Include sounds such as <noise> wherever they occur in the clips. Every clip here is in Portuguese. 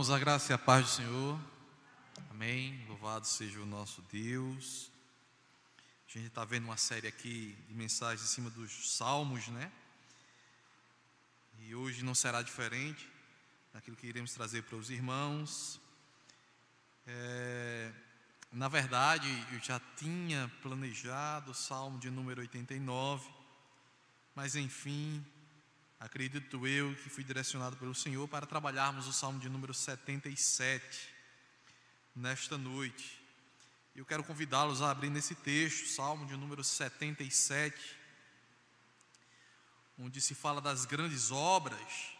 Irmãos, a graça e a paz do Senhor. Amém. Louvado seja o nosso Deus. A gente está vendo uma série aqui de mensagens em cima dos salmos, né? E hoje não será diferente daquilo que iremos trazer para os irmãos. É, na verdade, eu já tinha planejado o salmo de número 89, mas enfim, acredito eu que fui direcionado pelo Senhor para trabalharmos o salmo de número 77 nesta noite. Eu quero convidá-los a abrir nesse texto, salmo de número 77, onde se fala das grandes obras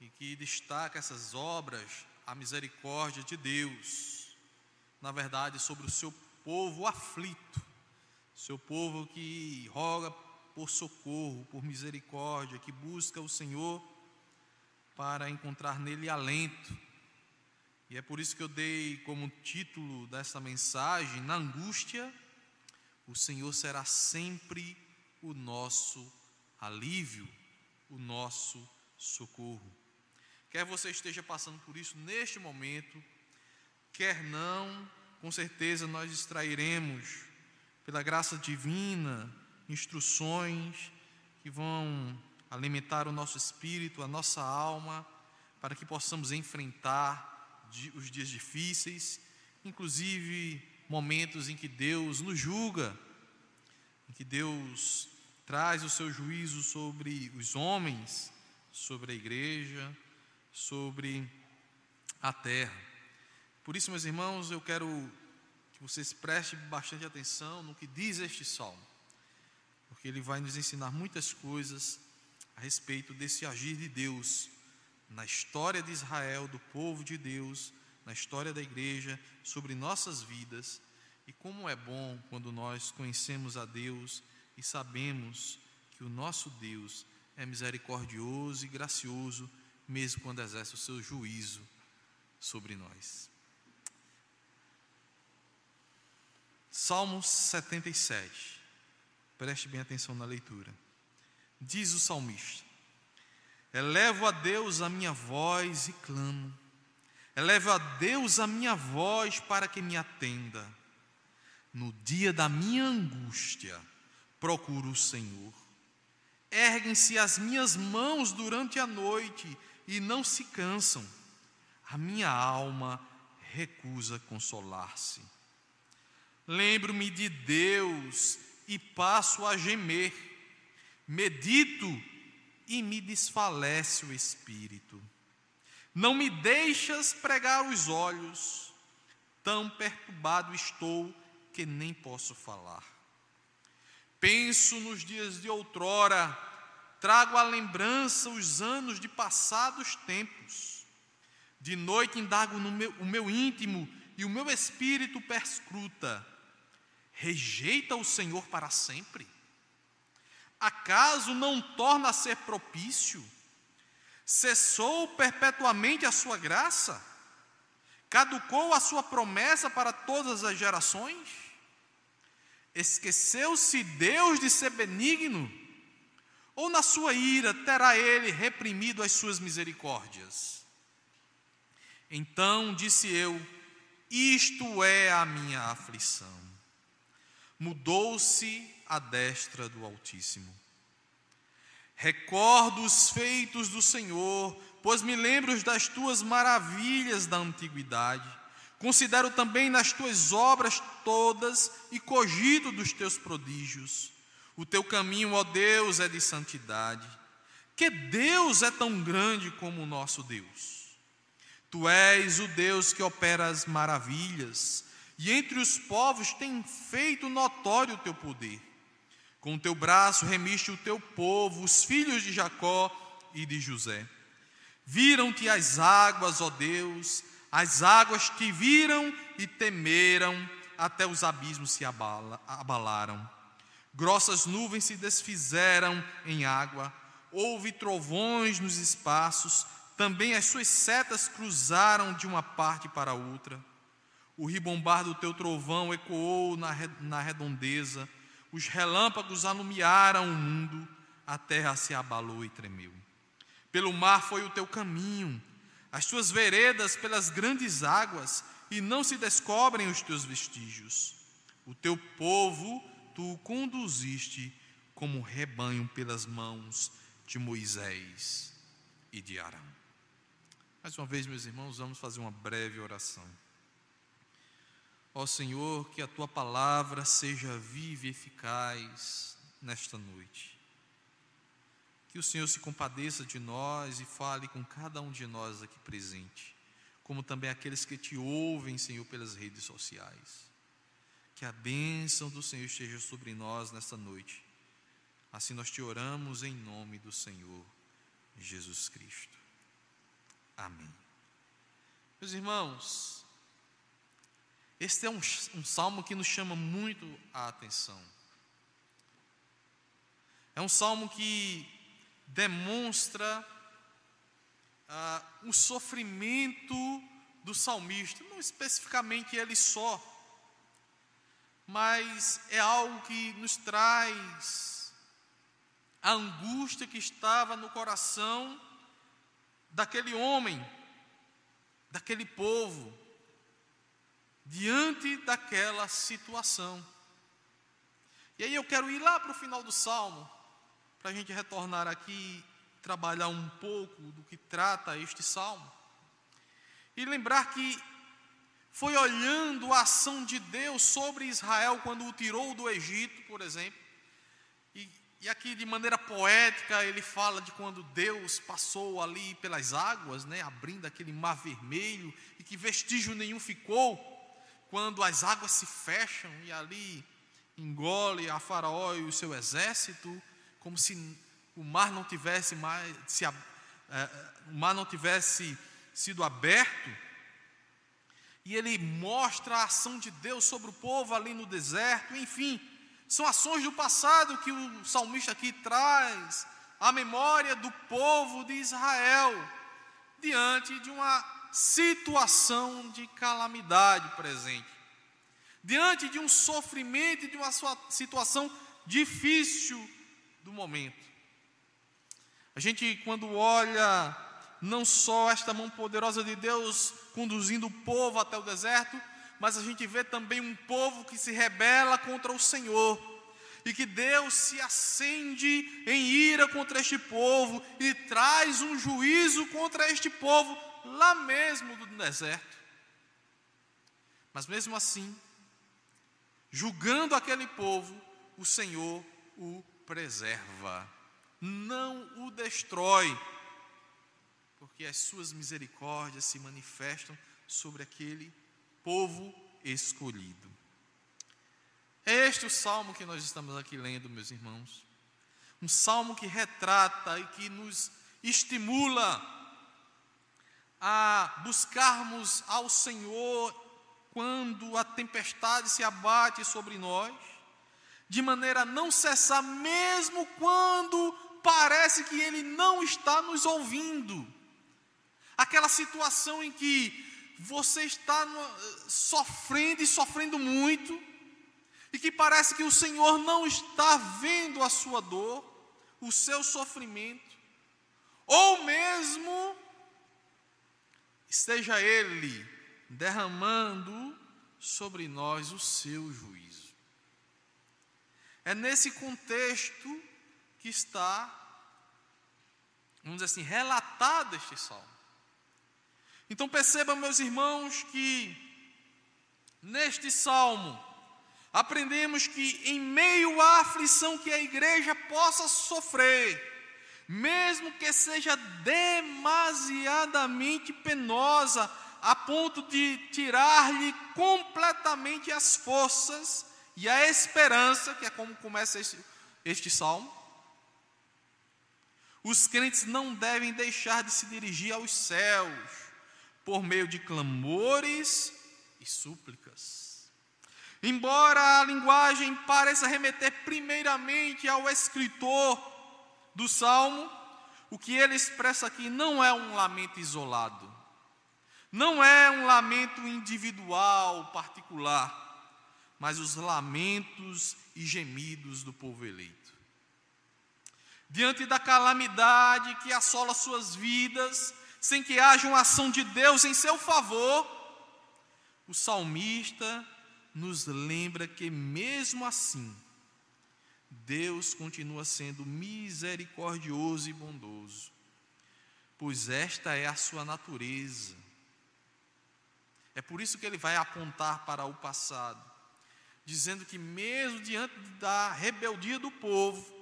e que destaca essas obras a misericórdia de Deus, na verdade, sobre o seu povo aflito, seu povo que roga por socorro, por misericórdia, que busca o Senhor para encontrar nele alento. E é por isso que eu dei como título dessa mensagem: Na angústia, o Senhor será sempre o nosso alívio, o nosso socorro. Quer você esteja passando por isso neste momento, quer não, com certeza nós extrairemos, pela graça divina, instruções que vão alimentar o nosso espírito, a nossa alma, para que possamos enfrentar os dias difíceis, inclusive momentos em que Deus nos julga, em que Deus traz o seu juízo sobre os homens, sobre a igreja, sobre a terra. Por isso, meus irmãos, eu quero que vocês prestem bastante atenção no que diz este salmo porque ele vai nos ensinar muitas coisas a respeito desse agir de Deus na história de Israel, do povo de Deus, na história da igreja, sobre nossas vidas e como é bom quando nós conhecemos a Deus e sabemos que o nosso Deus é misericordioso e gracioso, mesmo quando exerce o seu juízo sobre nós. Salmos 77. Preste bem atenção na leitura. Diz o salmista: Elevo a Deus a minha voz e clamo. Elevo a Deus a minha voz para que me atenda. No dia da minha angústia, procuro o Senhor. Erguem-se as minhas mãos durante a noite e não se cansam. A minha alma recusa consolar-se. Lembro-me de Deus e passo a gemer. Medito e me desfalece o espírito. Não me deixas pregar os olhos, tão perturbado estou que nem posso falar. Penso nos dias de outrora, trago à lembrança os anos de passados tempos. De noite indago no meu, o meu íntimo e o meu espírito perscruta rejeita o Senhor para sempre? Acaso não torna a ser propício? Cessou perpetuamente a sua graça? Caducou a sua promessa para todas as gerações? Esqueceu-se Deus de ser benigno? Ou na sua ira terá ele reprimido as suas misericórdias? Então disse eu: Isto é a minha aflição mudou-se a destra do Altíssimo. Recordo os feitos do Senhor, pois me lembro das tuas maravilhas da antiguidade. Considero também nas tuas obras todas e cogito dos teus prodígios. O teu caminho, ó Deus, é de santidade. Que Deus é tão grande como o nosso Deus. Tu és o Deus que opera as maravilhas e entre os povos tem feito notório o teu poder. Com o teu braço remiste o teu povo, os filhos de Jacó e de José. Viram-te as águas, ó Deus, as águas te viram e temeram, até os abismos se abala, abalaram. Grossas nuvens se desfizeram em água, houve trovões nos espaços, também as suas setas cruzaram de uma parte para outra. O ribombar do teu trovão ecoou na redondeza, os relâmpagos alumiaram o mundo, a terra se abalou e tremeu. Pelo mar foi o teu caminho, as tuas veredas pelas grandes águas, e não se descobrem os teus vestígios. O teu povo tu o conduziste como rebanho pelas mãos de Moisés e de Arão. Mais uma vez, meus irmãos, vamos fazer uma breve oração. Ó Senhor, que a tua palavra seja viva e eficaz nesta noite. Que o Senhor se compadeça de nós e fale com cada um de nós aqui presente, como também aqueles que te ouvem, Senhor, pelas redes sociais. Que a bênção do Senhor esteja sobre nós nesta noite. Assim nós te oramos em nome do Senhor Jesus Cristo. Amém. Meus irmãos, este é um, um salmo que nos chama muito a atenção. É um salmo que demonstra ah, o sofrimento do salmista, não especificamente ele só, mas é algo que nos traz a angústia que estava no coração daquele homem, daquele povo, diante daquela situação. E aí eu quero ir lá para o final do salmo, para a gente retornar aqui e trabalhar um pouco do que trata este salmo. E lembrar que foi olhando a ação de Deus sobre Israel quando o tirou do Egito, por exemplo. E, e aqui de maneira poética ele fala de quando Deus passou ali pelas águas, né, abrindo aquele mar vermelho e que vestígio nenhum ficou quando as águas se fecham e ali engole a Faraó e o seu exército, como se o mar não tivesse mais se, é, o mar não tivesse sido aberto. E ele mostra a ação de Deus sobre o povo ali no deserto, enfim, são ações do passado que o salmista aqui traz à memória do povo de Israel diante de uma situação de calamidade presente, diante de um sofrimento e de uma situação difícil do momento. A gente, quando olha não só esta mão poderosa de Deus conduzindo o povo até o deserto, mas a gente vê também um povo que se rebela contra o Senhor, e que Deus se acende em ira contra este povo e traz um juízo contra este povo lá mesmo do deserto. Mas mesmo assim, julgando aquele povo, o Senhor o preserva, não o destrói, porque as suas misericórdias se manifestam sobre aquele povo escolhido. É este o salmo que nós estamos aqui lendo, meus irmãos. Um salmo que retrata e que nos estimula a buscarmos ao Senhor quando a tempestade se abate sobre nós, de maneira a não cessar, mesmo quando parece que Ele não está nos ouvindo. Aquela situação em que você está sofrendo e sofrendo muito, e que parece que o Senhor não está vendo a sua dor, o seu sofrimento, ou mesmo esteja Ele derramando sobre nós o seu juízo. É nesse contexto que está, vamos dizer assim, relatado este salmo. Então percebam, meus irmãos, que neste salmo aprendemos que em meio à aflição que a igreja possa sofrer, mesmo que seja demasiadamente penosa, a ponto de tirar-lhe completamente as forças e a esperança, que é como começa este, este salmo. Os crentes não devem deixar de se dirigir aos céus por meio de clamores e súplicas. Embora a linguagem pareça remeter primeiramente ao escritor do salmo, o que ele expressa aqui não é um lamento isolado, não é um lamento individual, particular, mas os lamentos e gemidos do povo eleito. Diante da calamidade que assola suas vidas, sem que haja uma ação de Deus em seu favor, o salmista nos lembra que, mesmo assim, Deus continua sendo misericordioso e bondoso, pois esta é a sua natureza. É por isso que ele vai apontar para o passado, dizendo que, mesmo diante da rebeldia do povo,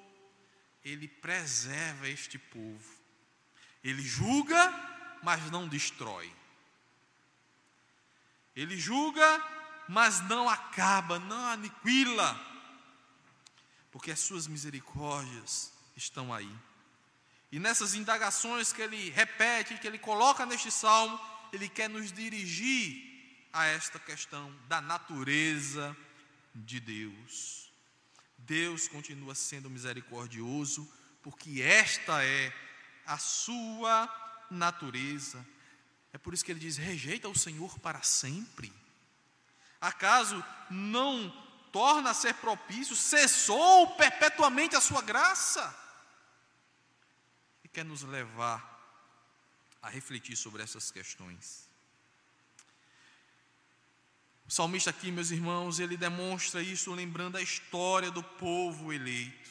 ele preserva este povo. Ele julga, mas não destrói. Ele julga, mas não acaba, não aniquila, porque as suas misericórdias estão aí. E nessas indagações que ele repete, que ele coloca neste salmo, ele quer nos dirigir a esta questão da natureza de Deus. Deus continua sendo misericordioso, porque esta é a sua natureza. É por isso que ele diz: rejeita o Senhor para sempre. Acaso não torna a ser propício, cessou perpetuamente a sua graça? E quer nos levar a refletir sobre essas questões. O salmista aqui, meus irmãos, ele demonstra isso lembrando a história do povo eleito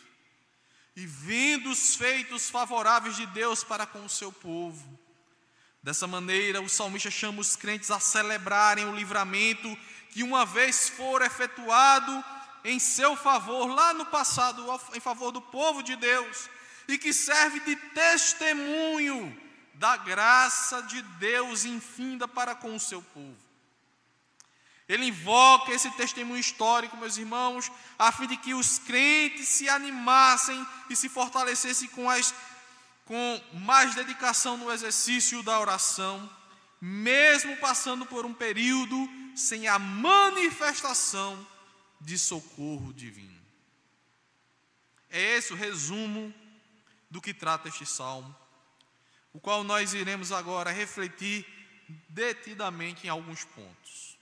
e vendo os feitos favoráveis de Deus para com o seu povo. Dessa maneira, o salmista chama os crentes a celebrarem o livramento que uma vez for efetuado em seu favor, lá no passado, em favor do povo de Deus, e que serve de testemunho da graça de Deus infinda para com o seu povo. Ele invoca esse testemunho histórico, meus irmãos, a fim de que os crentes se animassem e se fortalecessem com, as, com mais dedicação no exercício da oração, mesmo passando por um período sem a manifestação de socorro divino. É esse o resumo do que trata este salmo, o qual nós iremos agora refletir detidamente em alguns pontos.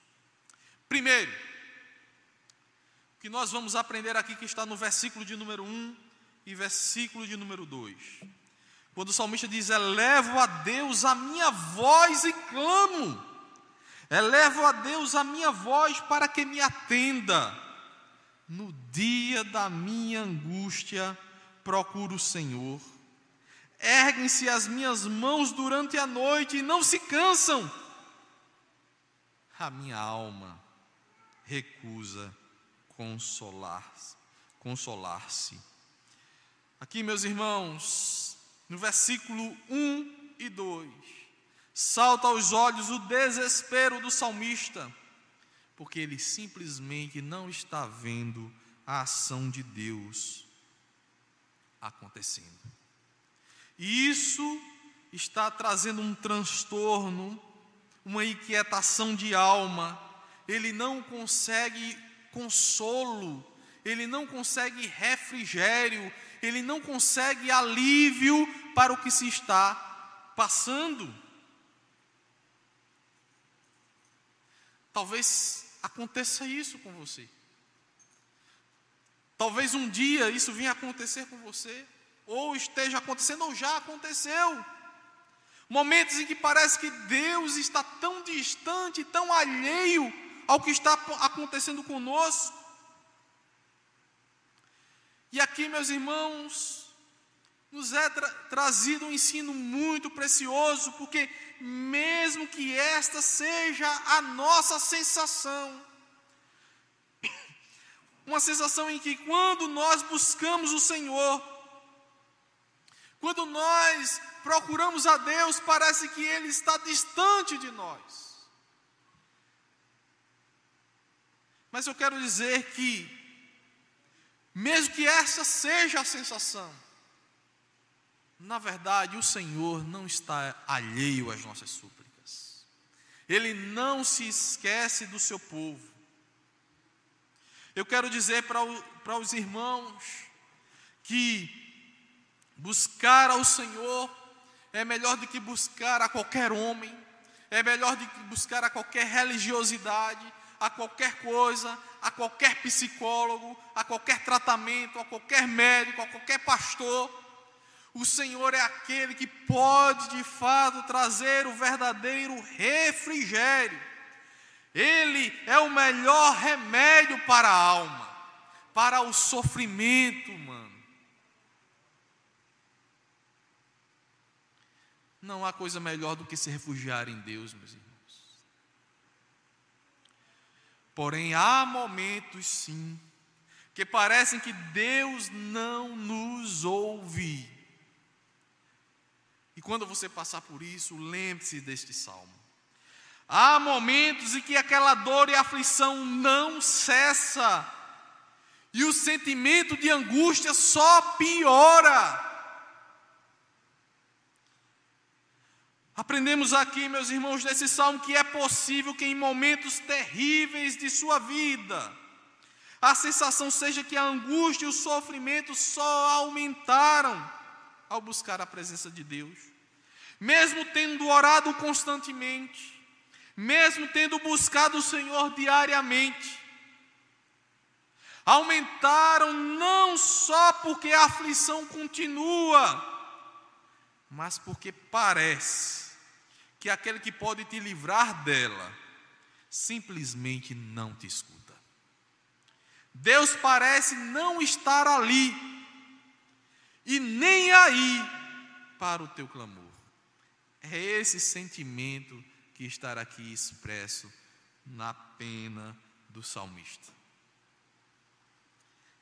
Primeiro, o que nós vamos aprender aqui que está no versículo de número 1 e versículo de número 2. Quando o salmista diz: Elevo a Deus a minha voz e clamo, elevo a Deus a minha voz para que me atenda. No dia da minha angústia, procuro o Senhor. Erguem-se as minhas mãos durante a noite e não se cansam. A minha alma recusa consolar-se. Consolar-se. Aqui, meus irmãos, no versículo 1 e 2, salta aos olhos o desespero do salmista, porque ele simplesmente não está vendo a ação de Deus acontecendo. E isso está trazendo um transtorno, uma inquietação de alma, ele não consegue consolo, ele não consegue refrigério, ele não consegue alívio para o que se está passando. Talvez aconteça isso com você. Talvez um dia isso venha acontecer com você, ou esteja acontecendo, ou já aconteceu. Momentos em que parece que Deus está tão distante, tão alheio ao que está acontecendo conosco. E aqui, meus irmãos, nos é tra trazido um ensino muito precioso, porque mesmo que esta seja a nossa sensação, <coughs> uma sensação em que quando nós buscamos o Senhor, quando nós procuramos a Deus, parece que Ele está distante de nós. Mas eu quero dizer que, mesmo que essa seja a sensação, na verdade o Senhor não está alheio às nossas súplicas, Ele não se esquece do seu povo. Eu quero dizer para, os irmãos que buscar ao Senhor é melhor do que buscar a qualquer homem, é melhor do que buscar a qualquer religiosidade, a qualquer coisa, a qualquer psicólogo, a qualquer tratamento, a qualquer médico, a qualquer pastor. O Senhor é aquele que pode de fato trazer o verdadeiro refrigério. Ele é o melhor remédio para a alma, para o sofrimento humano. Não há coisa melhor do que se refugiar em Deus, meus irmãos. Porém, há momentos sim, que parecem que Deus não nos ouve. Quando você passar por isso, lembre-se deste salmo. Há momentos em que aquela dor e aflição não cessa, e o sentimento de angústia só piora. Aprendemos aqui, meus irmãos, nesse salmo que é possível que em momentos terríveis de sua vida, a sensação seja que a angústia e o sofrimento só aumentaram ao buscar a presença de Deus. Mesmo tendo orado constantemente, mesmo tendo buscado o Senhor diariamente, aumentaram não só porque a aflição continua, mas porque parece que aquele que pode te livrar dela simplesmente não te escuta. Deus parece não estar ali e nem aí para o teu clamor. É esse sentimento que está aqui expresso na pena do salmista.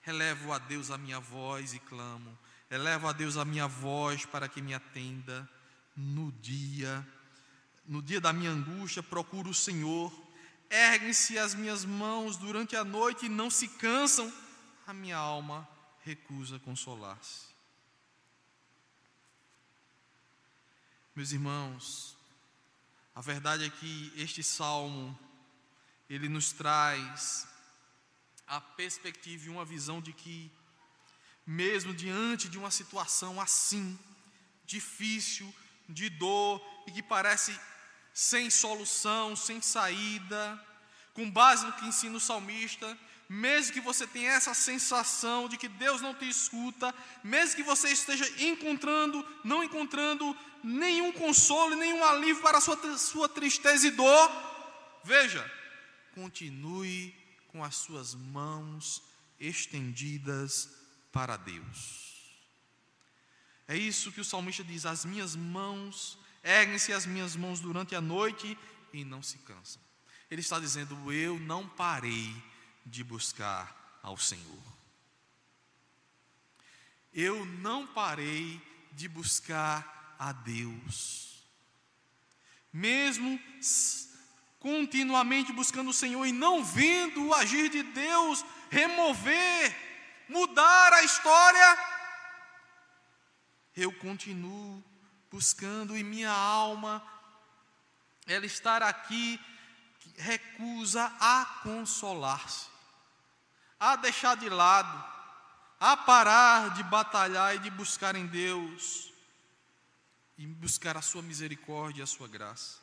Relevo a Deus a minha voz e clamo, elevo a Deus a minha voz para que me atenda no dia no dia da minha angústia, procuro o Senhor. Erguem-se as minhas mãos durante a noite e não se cansam. A minha alma recusa consolar-se. Meus irmãos, a verdade é que este salmo ele nos traz a perspectiva e uma visão de que mesmo diante de uma situação assim, difícil, de dor e que parece sem solução, sem saída, com base no que ensina o salmista, mesmo que você tenha essa sensação de que Deus não te escuta, mesmo que você esteja encontrando, não encontrando nenhum consolo, nenhum alívio para a sua, sua tristeza e dor, veja, continue com as suas mãos estendidas para Deus. É isso que o salmista diz: as minhas mãos Erguem-se as minhas mãos durante a noite e não se cansam. Ele está dizendo: Eu não parei de buscar ao Senhor. Eu não parei de buscar a Deus. Mesmo continuamente buscando o Senhor e não vendo o agir de Deus remover, mudar a história, eu continuo buscando e minha alma, ela estar aqui, recusa a consolar-se, a deixar de lado, a parar de batalhar e de buscar em Deus, e buscar a sua misericórdia e a sua graça.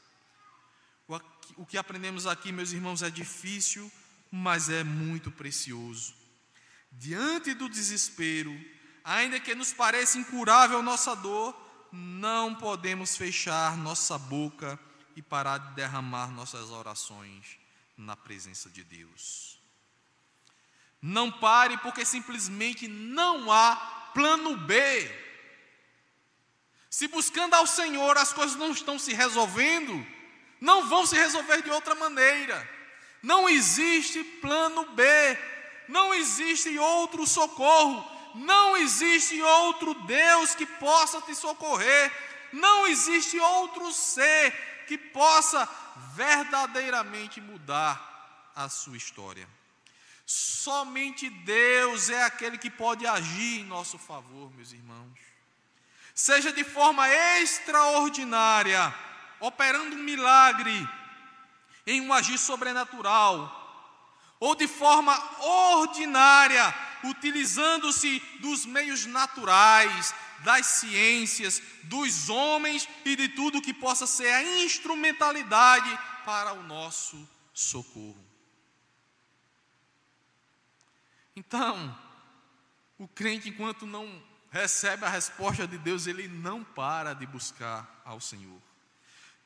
O que aprendemos aqui, meus irmãos, é difícil, mas é muito precioso. Diante do desespero, ainda que nos pareça incurável nossa dor, não podemos fechar nossa boca e parar de derramar nossas orações na presença de Deus. Não pare, porque simplesmente não há plano B. Se buscando ao Senhor as coisas não estão se resolvendo, não vão se resolver de outra maneira. Não existe plano B, não existe outro socorro não existe outro Deus que possa te socorrer, não existe outro ser que possa verdadeiramente mudar a sua história. Somente Deus é aquele que pode agir em nosso favor, meus irmãos. Seja de forma extraordinária, operando um milagre em um agir sobrenatural, ou de forma ordinária, utilizando-se dos meios naturais, das ciências, dos homens e de tudo que possa ser a instrumentalidade para o nosso socorro. Então, o crente, enquanto não recebe a resposta de Deus, ele não para de buscar ao Senhor.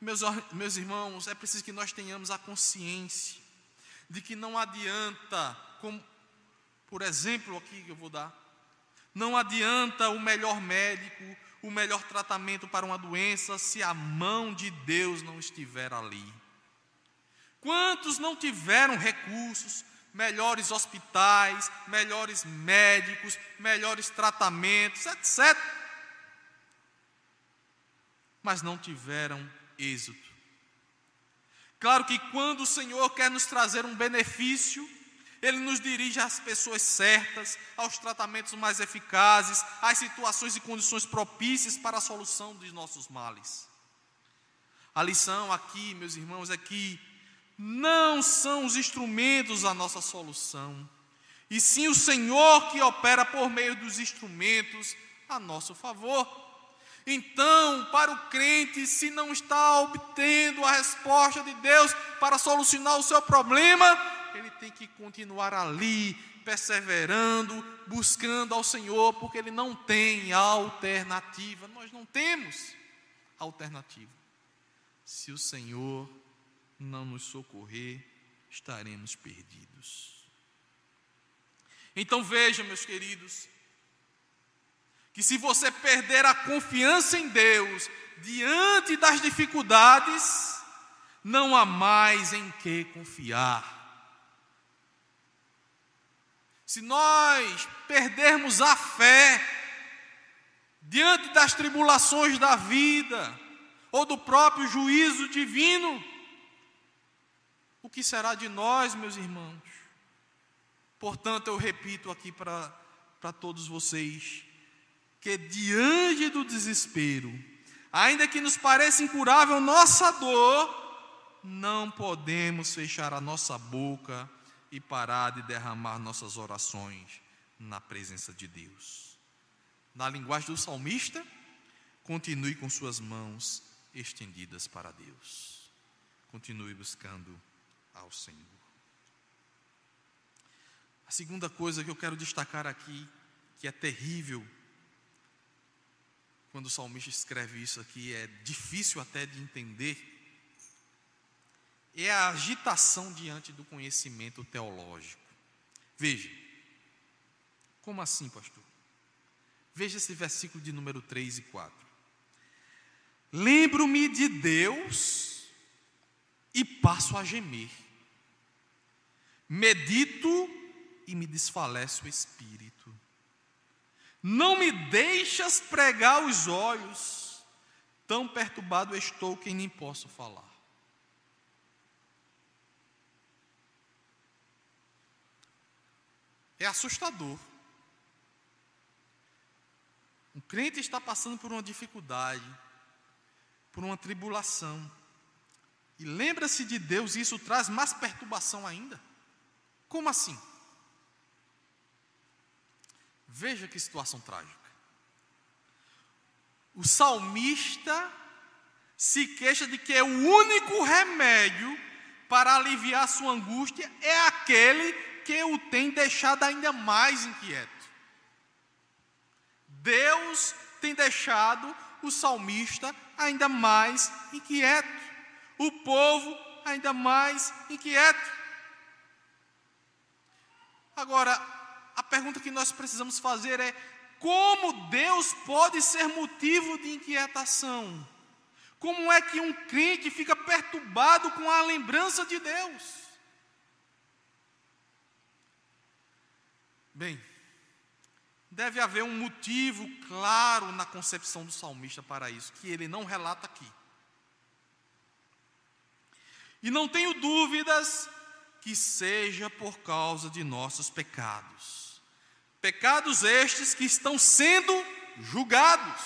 Meus, meus irmãos, é preciso que nós tenhamos a consciência de que não adianta, como, por exemplo, aqui que eu vou dar, não adianta o melhor médico, o melhor tratamento para uma doença se a mão de Deus não estiver ali. Quantos não tiveram recursos, melhores hospitais, melhores médicos, melhores tratamentos, etc. Mas não tiveram êxito. Claro que quando o Senhor quer nos trazer um benefício, Ele nos dirige às pessoas certas, aos tratamentos mais eficazes, às situações e condições propícias para a solução dos nossos males. A lição aqui, meus irmãos, é que não são os instrumentos a nossa solução, e sim o Senhor que opera por meio dos instrumentos a nosso favor. Então, para o crente, se não está obtendo a resposta de Deus para solucionar o seu problema, ele tem que continuar ali, perseverando, buscando ao Senhor, porque ele não tem alternativa. Nós não temos alternativa. Se o Senhor não nos socorrer, estaremos perdidos. Então veja, meus queridos, que se você perder a confiança em Deus diante das dificuldades, não há mais em que confiar. Se nós perdermos a fé diante das tribulações da vida ou do próprio juízo divino, o que será de nós, meus irmãos? Portanto, eu repito aqui para todos vocês, que diante do desespero, ainda que nos pareça incurável nossa dor, não podemos fechar a nossa boca e parar de derramar nossas orações na presença de Deus. Na linguagem do salmista, continue com suas mãos estendidas para Deus. Continue buscando ao Senhor. A segunda coisa que eu quero destacar aqui, que é terrível, quando o salmista escreve isso aqui, é difícil até de entender, é a agitação diante do conhecimento teológico. Veja, como assim, pastor? Veja esse versículo de número 3 e 4. Lembro-me de Deus e passo a gemer. Medito e me desfalece o espírito. Não me deixas pregar os olhos, tão perturbado estou que nem posso falar. É assustador. Um crente está passando por uma dificuldade, por uma tribulação. E lembra-se de Deus, e isso traz mais perturbação ainda. Como assim? Veja que situação trágica. O salmista se queixa de que o único remédio para aliviar sua angústia é aquele que o tem deixado ainda mais inquieto. Deus tem deixado o salmista ainda mais inquieto, o povo ainda mais inquieto. Agora, a pergunta que nós precisamos fazer é: como Deus pode ser motivo de inquietação? Como é que um crente fica perturbado com a lembrança de Deus? Bem, deve haver um motivo claro na concepção do salmista para isso, que ele não relata aqui. E não tenho dúvidas que seja por causa de nossos pecados. Pecados estes que estão sendo julgados,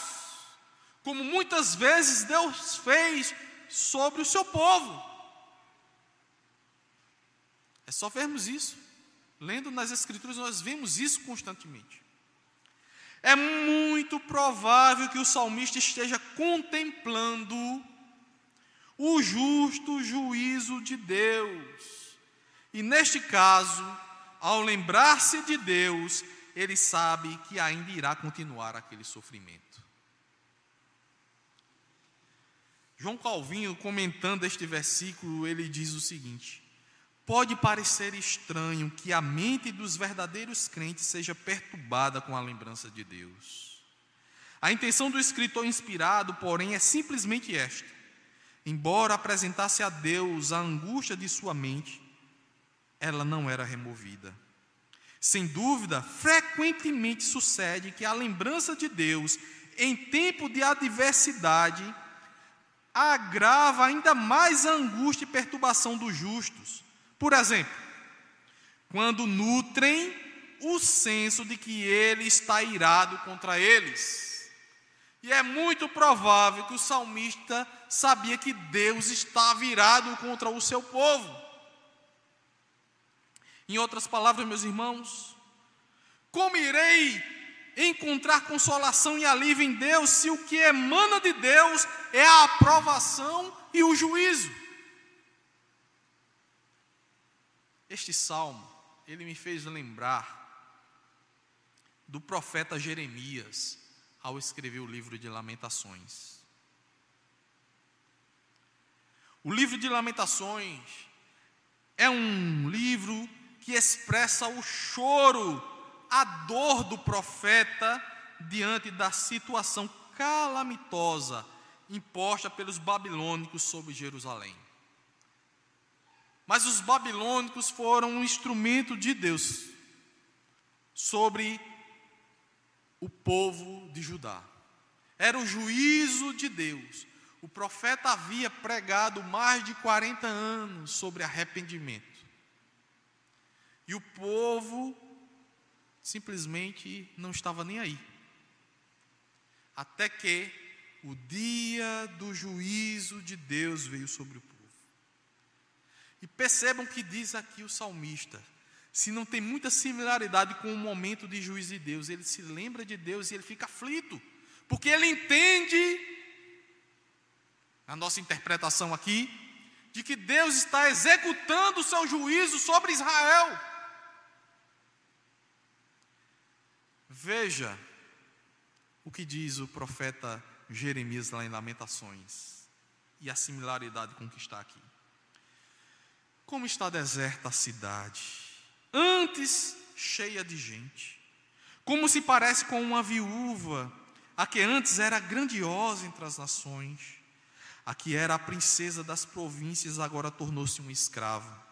como muitas vezes Deus fez sobre o seu povo. É só vermos isso. Lendo nas Escrituras, nós vemos isso constantemente. É muito provável que o salmista esteja contemplando o justo juízo de Deus e neste caso, ao lembrar-se de Deus, ele sabe que ainda irá continuar aquele sofrimento. João Calvinho, comentando este versículo, ele diz o seguinte: Pode parecer estranho que a mente dos verdadeiros crentes seja perturbada com a lembrança de Deus. A intenção do escritor inspirado, porém, é simplesmente esta: embora apresentasse a Deus a angústia de sua mente, ela não era removida. Sem dúvida, frequentemente sucede que a lembrança de Deus em tempo de adversidade agrava ainda mais a angústia e perturbação dos justos. Por exemplo, quando nutrem o senso de que ele está irado contra eles. E é muito provável que o salmista sabia que Deus estava irado contra o seu povo. Em outras palavras, meus irmãos, como irei encontrar consolação e alívio em Deus se o que emana de Deus é a aprovação e o juízo? Este salmo, ele me fez lembrar do profeta Jeremias ao escrever o livro de Lamentações. O livro de Lamentações é um livro que expressa o choro, a dor do profeta diante da situação calamitosa imposta pelos babilônicos sobre Jerusalém. Mas os babilônicos foram um instrumento de Deus sobre o povo de Judá. Era o juízo de Deus. O profeta havia pregado mais de 40 anos sobre arrependimento. E o povo simplesmente não estava nem aí. Até que o dia do juízo de Deus veio sobre o povo. E percebam que diz aqui o salmista: se não tem muita similaridade com o momento de juízo de Deus, ele se lembra de Deus e ele fica aflito, porque ele entende, a nossa interpretação aqui, de que Deus está executando o seu juízo sobre Israel. Veja o que diz o profeta Jeremias lá em Lamentações e a similaridade com o que está aqui. Como está deserta a cidade, antes cheia de gente, como se parece com uma viúva, a que antes era grandiosa entre as nações, a que era a princesa das províncias, agora tornou-se uma escrava.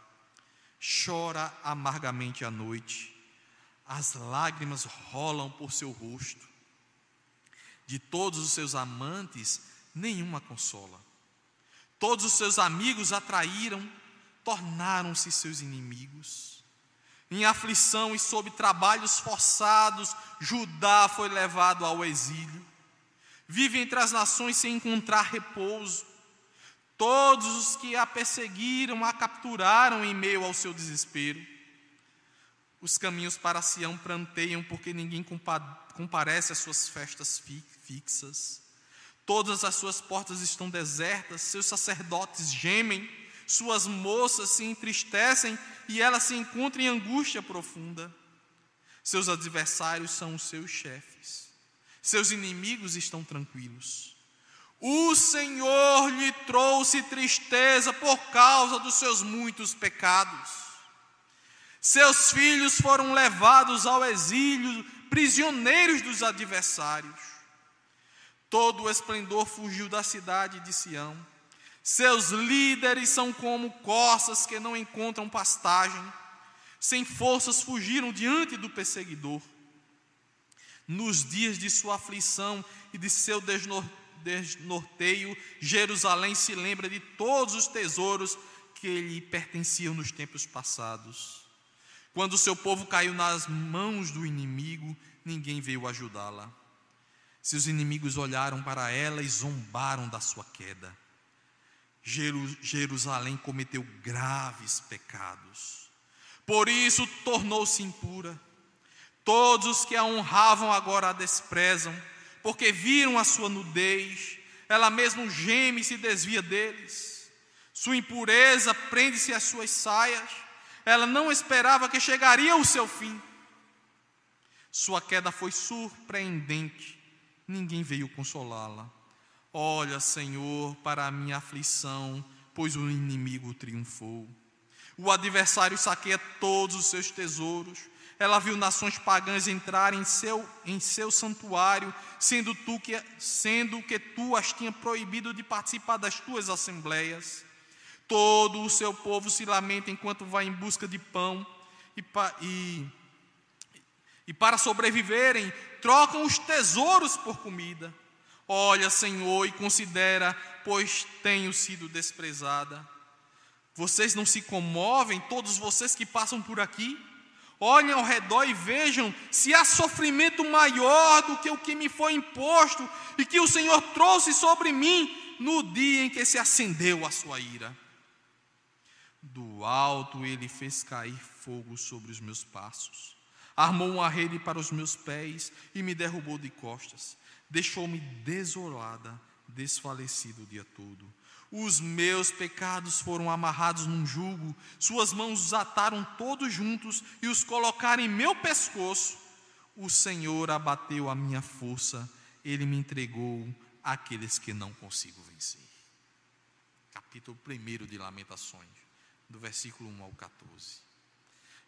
Chora amargamente à noite, as lágrimas rolam por seu rosto. De todos os seus amantes, nenhuma consola. Todos os seus amigos atraíram, tornaram-se seus inimigos. Em aflição e sob trabalhos forçados, Judá foi levado ao exílio. Vive entre as nações sem encontrar repouso. Todos os que a perseguiram a capturaram em meio ao seu desespero. Os caminhos para Sião pranteiam, porque ninguém comparece às suas festas fixas. Todas as suas portas estão desertas, seus sacerdotes gemem, suas moças se entristecem e ela se encontra em angústia profunda. Seus adversários são os seus chefes, seus inimigos estão tranquilos. O Senhor lhe trouxe tristeza por causa dos seus muitos pecados. Seus filhos foram levados ao exílio, prisioneiros dos adversários. Todo o esplendor fugiu da cidade de Sião. Seus líderes são como corças que não encontram pastagem. Sem forças fugiram diante do perseguidor. Nos dias de sua aflição e de seu desnorteio, Jerusalém se lembra de todos os tesouros que lhe pertenciam nos tempos passados. Quando seu povo caiu nas mãos do inimigo, ninguém veio ajudá-la. Seus inimigos olharam para ela e zombaram da sua queda. Jerusalém cometeu graves pecados. Por isso tornou-se impura. Todos os que a honravam agora a desprezam, porque viram a sua nudez. Ela mesmo geme e se desvia deles. Sua impureza prende-se às suas saias ela não esperava que chegaria o seu fim. Sua queda foi surpreendente, ninguém veio consolá-la. Olha, Senhor, para a minha aflição, pois o inimigo triunfou. O adversário saqueia todos os seus tesouros. Ela viu nações pagãs entrarem em seu, em seu santuário, sendo, tu que, sendo que tu as tinha proibido de participar das tuas assembleias. Todo o seu povo se lamenta enquanto vai em busca de pão, e, e, e para sobreviverem, trocam os tesouros por comida. Olha, Senhor, e considera, pois tenho sido desprezada. Vocês não se comovem, todos vocês que passam por aqui? Olhem ao redor e vejam se há sofrimento maior do que o que me foi imposto e que o Senhor trouxe sobre mim no dia em que se acendeu a sua ira. Do alto ele fez cair fogo sobre os meus passos, armou uma rede para os meus pés e me derrubou de costas deixou-me desolada, desfalecido o dia todo. Os meus pecados foram amarrados num jugo, suas mãos os ataram todos juntos e os colocaram em meu pescoço. O Senhor abateu a minha força, ele me entregou àqueles que não consigo vencer. Capítulo 1 de Lamentações, do versículo 1 ao 14.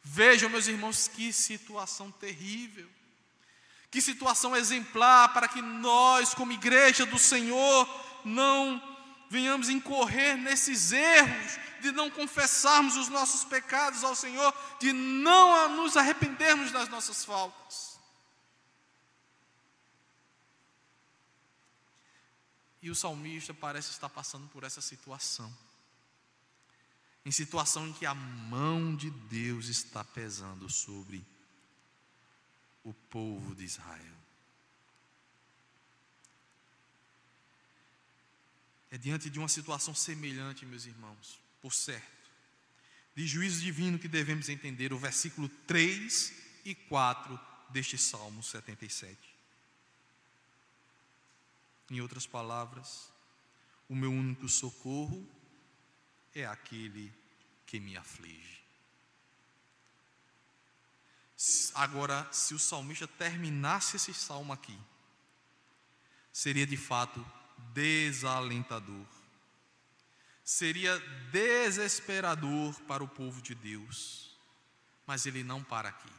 Vejam, meus irmãos, que situação terrível. Que situação exemplar para que nós, como igreja do Senhor, não venhamos incorrer nesses erros de não confessarmos os nossos pecados ao Senhor, de não nos arrependermos das nossas faltas. E o salmista parece estar passando por essa situação. Em situação em que a mão de Deus está pesando sobre o povo de Israel. É diante de uma situação semelhante, meus irmãos, por certo, de juízo divino que devemos entender o versículo 3 e 4 deste Salmo 77. Em outras palavras, o meu único socorro é aquele que me aflige. Agora, se o salmista terminasse esse salmo aqui, seria de fato desalentador, seria desesperador para o povo de Deus, mas ele não para aqui,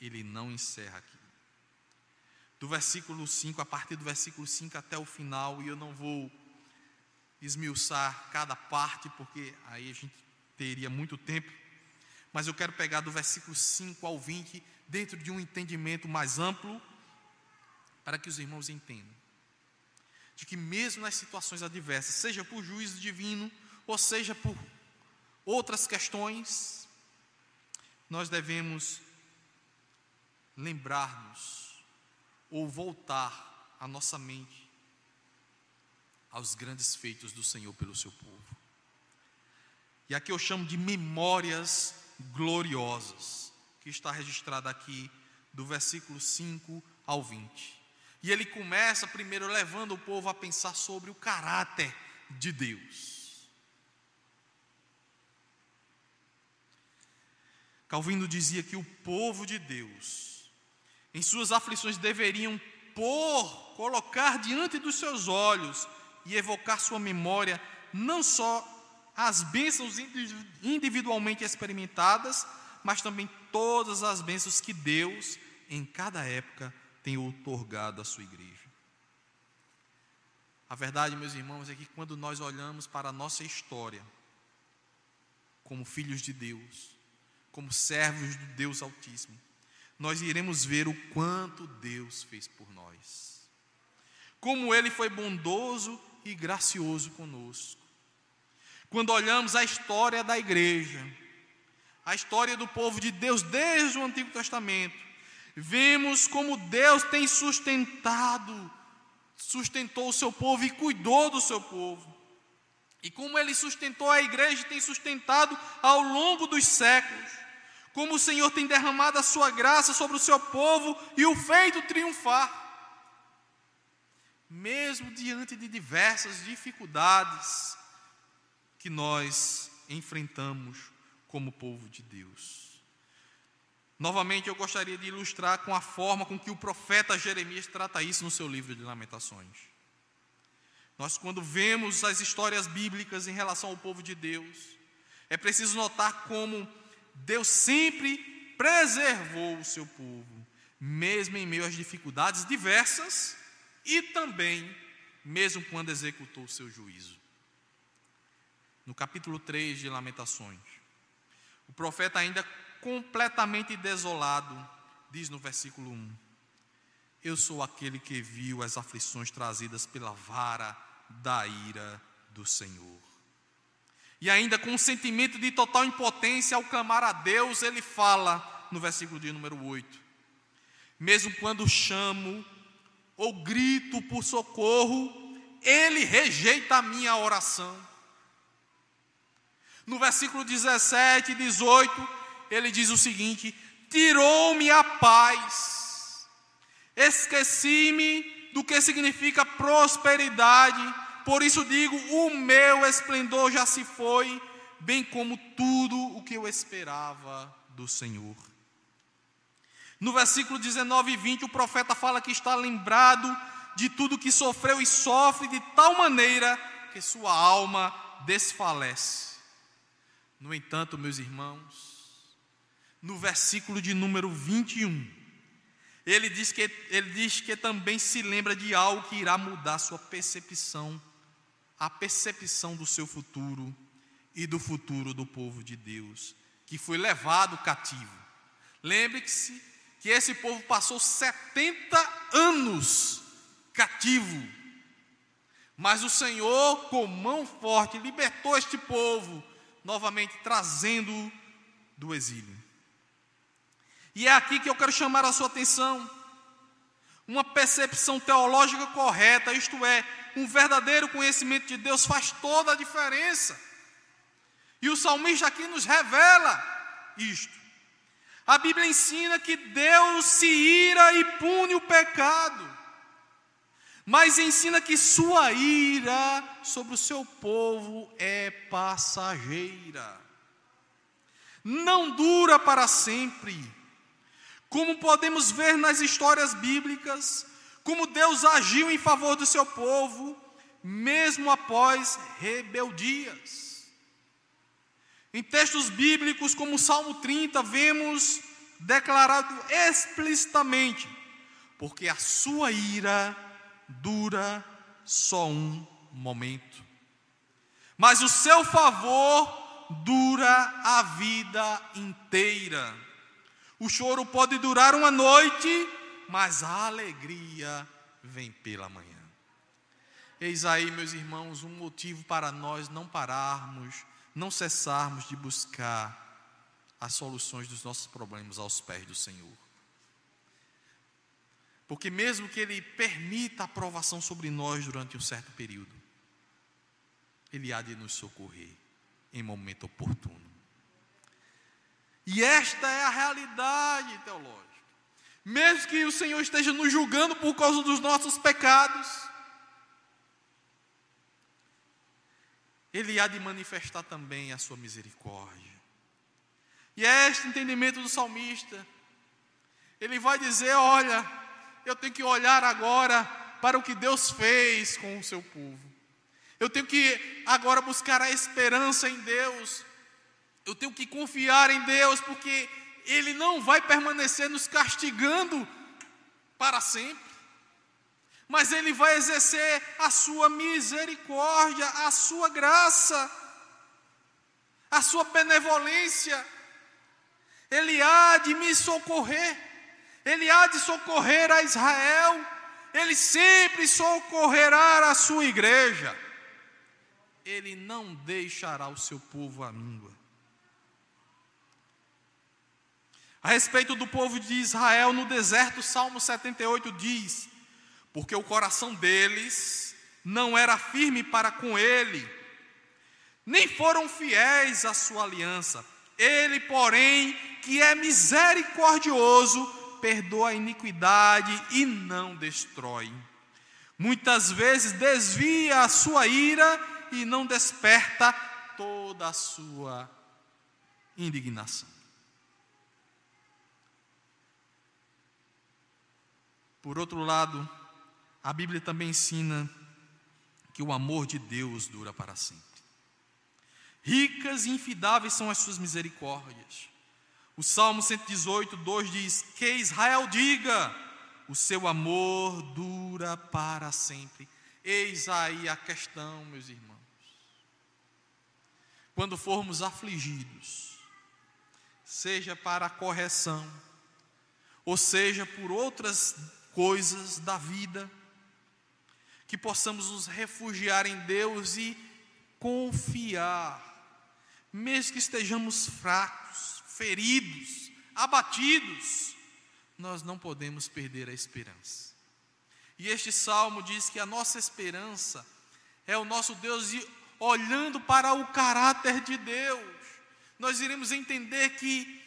ele não encerra aqui. Do versículo 5, a partir do versículo 5 até o final, e eu não vou esmiuçar cada parte, porque aí a gente teria muito tempo mas eu quero pegar do versículo 5 ao 20, dentro de um entendimento mais amplo, para que os irmãos entendam. De que, mesmo nas situações adversas, seja por juízo divino, ou seja por outras questões, nós devemos lembrar-nos ou voltar a nossa mente aos grandes feitos do Senhor pelo seu povo. E aqui eu chamo de memórias gloriosas, que está registrada aqui do versículo 5 ao 20. E ele começa primeiro levando o povo a pensar sobre o caráter de Deus. Calvino dizia que o povo de Deus, em suas aflições, deveriam pôr, colocar diante dos seus olhos e evocar sua memória não só as bênçãos individualmente experimentadas, mas também todas as bênçãos que Deus, em cada época, tem otorgado à sua igreja. A verdade, meus irmãos, é que quando nós olhamos para a nossa história, como filhos de Deus, como servos do Deus Altíssimo, nós iremos ver o quanto Deus fez por nós, como Ele foi bondoso e gracioso conosco quando olhamos a história da igreja, a história do povo de Deus desde o Antigo Testamento, vemos como Deus tem sustentado, sustentou o seu povo e cuidou do seu povo. E como ele sustentou a igreja e tem sustentado ao longo dos séculos. Como o Senhor tem derramado a sua graça sobre o seu povo e o feito triunfar. Mesmo diante de diversas dificuldades, que nós enfrentamos como povo de Deus. Novamente, eu gostaria de ilustrar com a forma com que o profeta Jeremias trata isso no seu livro de Lamentações. Nós, quando vemos as histórias bíblicas em relação ao povo de Deus, é preciso notar como Deus sempre preservou o seu povo, mesmo em meio às dificuldades diversas e também, mesmo quando executou o seu juízo. No capítulo 3 de Lamentações, o profeta, ainda completamente desolado, diz no versículo 1: Eu sou aquele que viu as aflições trazidas pela vara da ira do Senhor. E ainda com um sentimento de total impotência ao clamar a Deus, ele fala no versículo de número 8: Mesmo quando chamo ou grito por socorro, ele rejeita a minha oração. No versículo 17 e 18, ele diz o seguinte: Tirou-me a paz, esqueci-me do que significa prosperidade, por isso digo: o meu esplendor já se foi, bem como tudo o que eu esperava do Senhor. No versículo 19 e 20, o profeta fala que está lembrado de tudo que sofreu e sofre de tal maneira que sua alma desfalece. No entanto, meus irmãos, no versículo de número 21, ele diz que, ele diz que também se lembra de algo que irá mudar sua percepção, a percepção do seu futuro e do futuro do povo de Deus, que foi levado cativo. Lembre-se que esse povo passou 70 anos cativo, mas o Senhor, com mão forte, libertou este povo novamente trazendo do exílio. E é aqui que eu quero chamar a sua atenção. Uma percepção teológica correta, isto é, um verdadeiro conhecimento de Deus faz toda a diferença. E o salmista aqui nos revela isto. A Bíblia ensina que Deus se ira e pune o pecado mas ensina que sua ira sobre o seu povo é passageira, não dura para sempre. Como podemos ver nas histórias bíblicas, como Deus agiu em favor do seu povo, mesmo após rebeldias. Em textos bíblicos, como o Salmo 30, vemos declarado explicitamente: porque a sua ira dura só um momento, mas o seu favor dura a vida inteira. O choro pode durar uma noite, mas a alegria vem pela manhã. Eis aí, meus irmãos, um motivo para nós não pararmos, não cessarmos de buscar as soluções dos nossos problemas aos pés do Senhor. Porque mesmo que Ele permita a provação sobre nós durante um certo período, Ele há de nos socorrer em momento oportuno. E esta é a realidade teológica. Mesmo que o Senhor esteja nos julgando por causa dos nossos pecados, Ele há de manifestar também a sua misericórdia. E é este entendimento do salmista. Ele vai dizer: olha, eu tenho que olhar agora para o que Deus fez com o seu povo. Eu tenho que agora buscar a esperança em Deus. Eu tenho que confiar em Deus, porque Ele não vai permanecer nos castigando para sempre, mas Ele vai exercer a sua misericórdia, a sua graça, a sua benevolência. Ele há de me socorrer. Ele há de socorrer a Israel, ele sempre socorrerá a sua igreja. Ele não deixará o seu povo à míngua. A respeito do povo de Israel no deserto, Salmo 78 diz: Porque o coração deles não era firme para com ele, nem foram fiéis à sua aliança. Ele, porém, que é misericordioso, perdoa a iniquidade e não destrói. Muitas vezes desvia a sua ira e não desperta toda a sua indignação. Por outro lado, a Bíblia também ensina que o amor de Deus dura para sempre. Ricas e infidáveis são as suas misericórdias. O Salmo 118, 2 diz: Que Israel diga, o seu amor dura para sempre. Eis aí a questão, meus irmãos. Quando formos afligidos, seja para a correção, ou seja por outras coisas da vida, que possamos nos refugiar em Deus e confiar, mesmo que estejamos fracos, feridos, abatidos, nós não podemos perder a esperança. E este salmo diz que a nossa esperança é o nosso Deus e olhando para o caráter de Deus, nós iremos entender que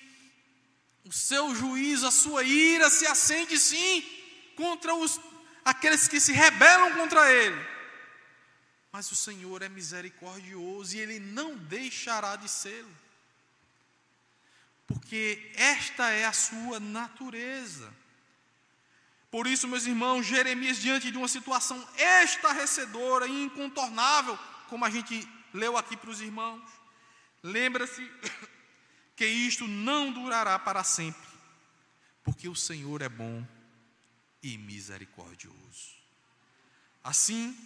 o seu juízo, a sua ira se acende sim contra os, aqueles que se rebelam contra ele. Mas o Senhor é misericordioso e ele não deixará de ser. Porque esta é a sua natureza. Por isso, meus irmãos, Jeremias, diante de uma situação estarrecedora e incontornável, como a gente leu aqui para os irmãos, lembra-se que isto não durará para sempre, porque o Senhor é bom e misericordioso. Assim,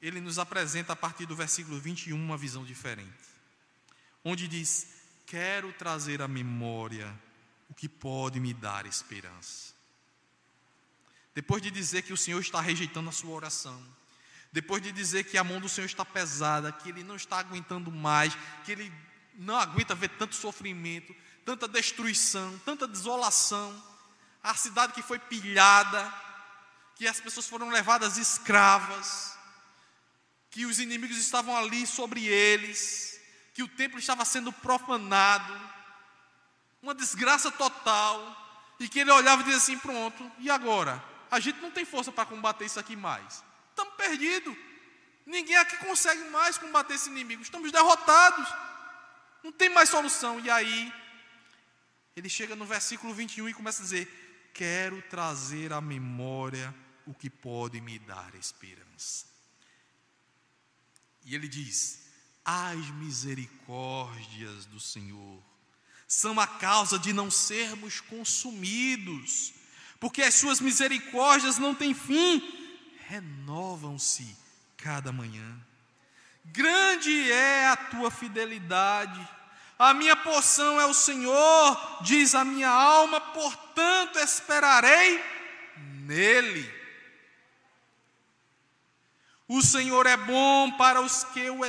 ele nos apresenta a partir do versículo 21 uma visão diferente, onde diz: Quero trazer à memória o que pode me dar esperança. Depois de dizer que o Senhor está rejeitando a sua oração, depois de dizer que a mão do Senhor está pesada, que ele não está aguentando mais, que ele não aguenta ver tanto sofrimento, tanta destruição, tanta desolação, a cidade que foi pilhada, que as pessoas foram levadas escravas, que os inimigos estavam ali sobre eles, que o templo estava sendo profanado, uma desgraça total, e que ele olhava e dizia assim: pronto, e agora? A gente não tem força para combater isso aqui mais. Estamos perdidos. Ninguém aqui consegue mais combater esse inimigo. Estamos derrotados. Não tem mais solução. E aí, ele chega no versículo 21 e começa a dizer: Quero trazer à memória o que pode me dar esperança. E ele diz: As misericórdias do Senhor são a causa de não sermos consumidos, porque as suas misericórdias não têm fim, renovam-se cada manhã. Grande é a tua fidelidade, a minha porção é o Senhor, diz a minha alma, portanto esperarei nele. O Senhor é bom para os que, o,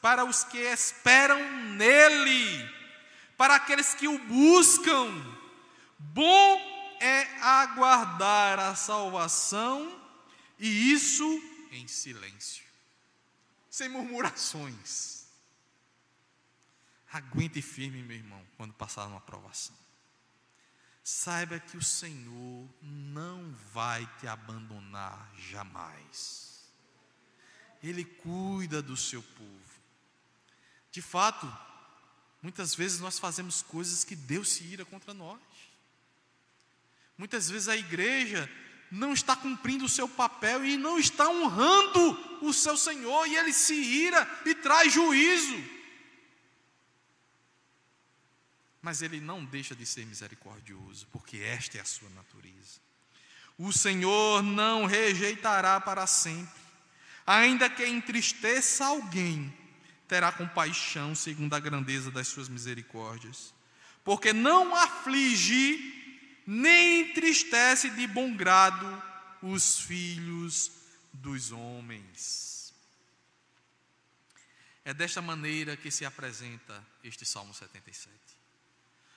para os que esperam nele, para aqueles que o buscam. Bom é aguardar a salvação, e isso em silêncio, sem murmurações. Aguente firme, meu irmão, quando passar uma aprovação. Saiba que o Senhor não vai te abandonar jamais. Ele cuida do seu povo. De fato, muitas vezes nós fazemos coisas que Deus se ira contra nós. Muitas vezes a igreja não está cumprindo o seu papel e não está honrando o seu Senhor, e ele se ira e traz juízo. Mas ele não deixa de ser misericordioso, porque esta é a sua natureza. O Senhor não rejeitará para sempre ainda que entristeça alguém, terá compaixão segundo a grandeza das suas misericórdias, porque não aflige nem entristece de bom grado os filhos dos homens. É desta maneira que se apresenta este Salmo 77.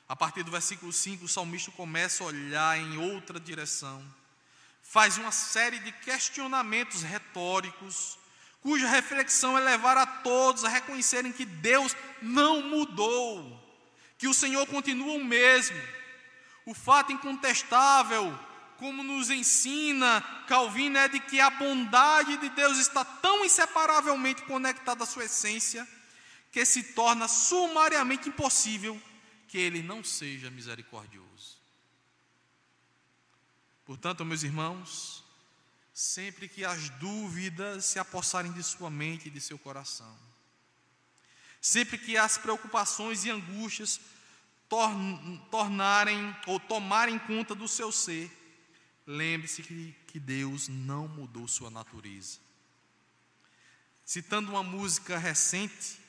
A partir do versículo 5, o salmista começa a olhar em outra direção faz uma série de questionamentos retóricos, cuja reflexão é levar a todos a reconhecerem que Deus não mudou, que o Senhor continua o mesmo. O fato incontestável, como nos ensina Calvino, é de que a bondade de Deus está tão inseparavelmente conectada à sua essência, que se torna sumariamente impossível que ele não seja misericordioso. Portanto, meus irmãos, sempre que as dúvidas se apossarem de sua mente e de seu coração, sempre que as preocupações e angústias tornarem ou tomarem conta do seu ser, lembre-se que, que Deus não mudou sua natureza. Citando uma música recente,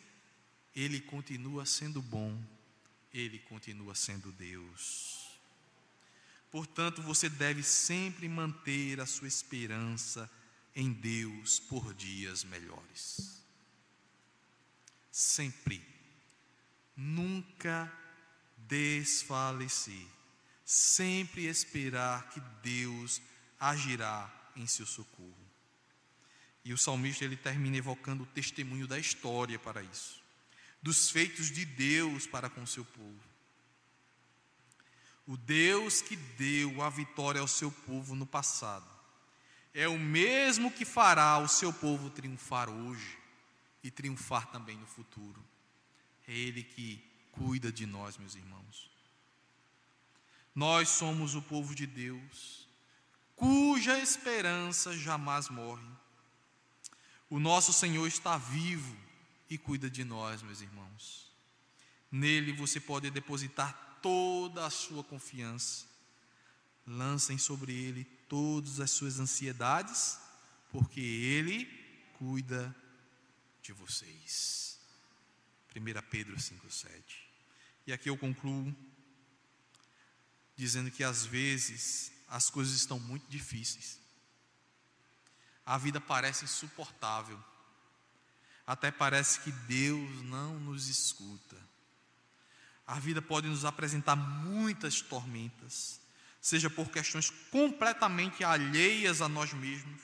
Ele continua sendo bom, Ele continua sendo Deus. Portanto, você deve sempre manter a sua esperança em Deus por dias melhores. Sempre. Nunca desfalecer, sempre esperar que Deus agirá em seu socorro. E o salmista ele termina evocando o testemunho da história para isso, dos feitos de Deus para com seu povo. O Deus que deu a vitória ao seu povo no passado é o mesmo que fará o seu povo triunfar hoje e triunfar também no futuro. É Ele que cuida de nós, meus irmãos. Nós somos o povo de Deus, cuja esperança jamais morre. O nosso Senhor está vivo e cuida de nós, meus irmãos. Nele você pode depositar toda a sua confiança. Lancem sobre ele todas as suas ansiedades, porque ele cuida de vocês. 1 Pedro 5,7. E aqui eu concluo dizendo que às vezes as coisas estão muito difíceis. A vida parece insuportável. Até parece que Deus não nos escuta. A vida pode nos apresentar muitas tormentas, seja por questões completamente alheias a nós mesmos,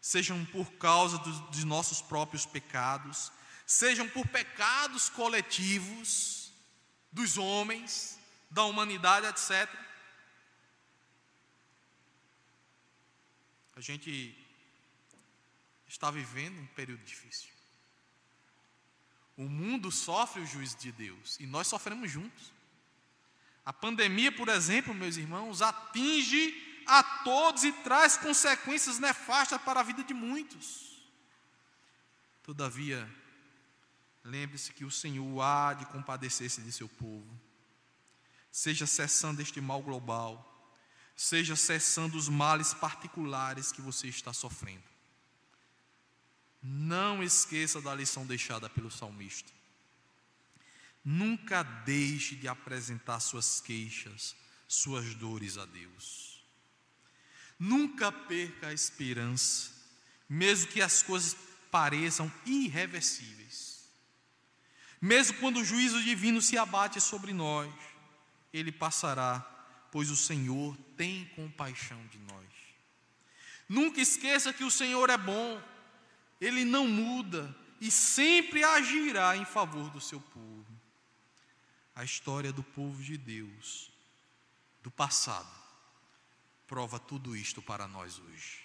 sejam por causa dos, de nossos próprios pecados, sejam por pecados coletivos dos homens, da humanidade, etc. A gente está vivendo um período difícil. O mundo sofre o juízo de Deus e nós sofremos juntos. A pandemia, por exemplo, meus irmãos, atinge a todos e traz consequências nefastas para a vida de muitos. Todavia, Lembre-se que o Senhor há de compadecer-se de seu povo. Seja cessando este mal global, seja cessando os males particulares que você está sofrendo. Não esqueça da lição deixada pelo salmista. Nunca deixe de apresentar suas queixas, suas dores a Deus. Nunca perca a esperança, mesmo que as coisas pareçam irreversíveis. Mesmo quando o juízo divino se abate sobre nós, ele passará, pois o Senhor tem compaixão de nós. Nunca esqueça que o Senhor é bom, ele não muda e sempre agirá em favor do seu povo. A história do povo de Deus, do passado, prova tudo isto para nós hoje.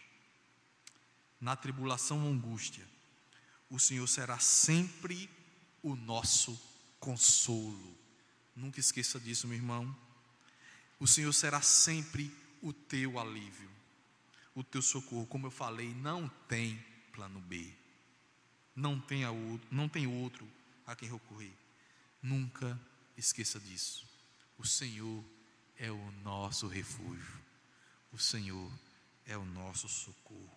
Na tribulação ou angústia, o Senhor será sempre o nosso consolo. Nunca esqueça disso, meu irmão. O Senhor será sempre o teu alívio, o teu socorro. Como eu falei, não tem plano B. Não tem, outro, não tem outro a quem recorrer. Nunca esqueça disso. O Senhor é o nosso refúgio. O Senhor é o nosso socorro.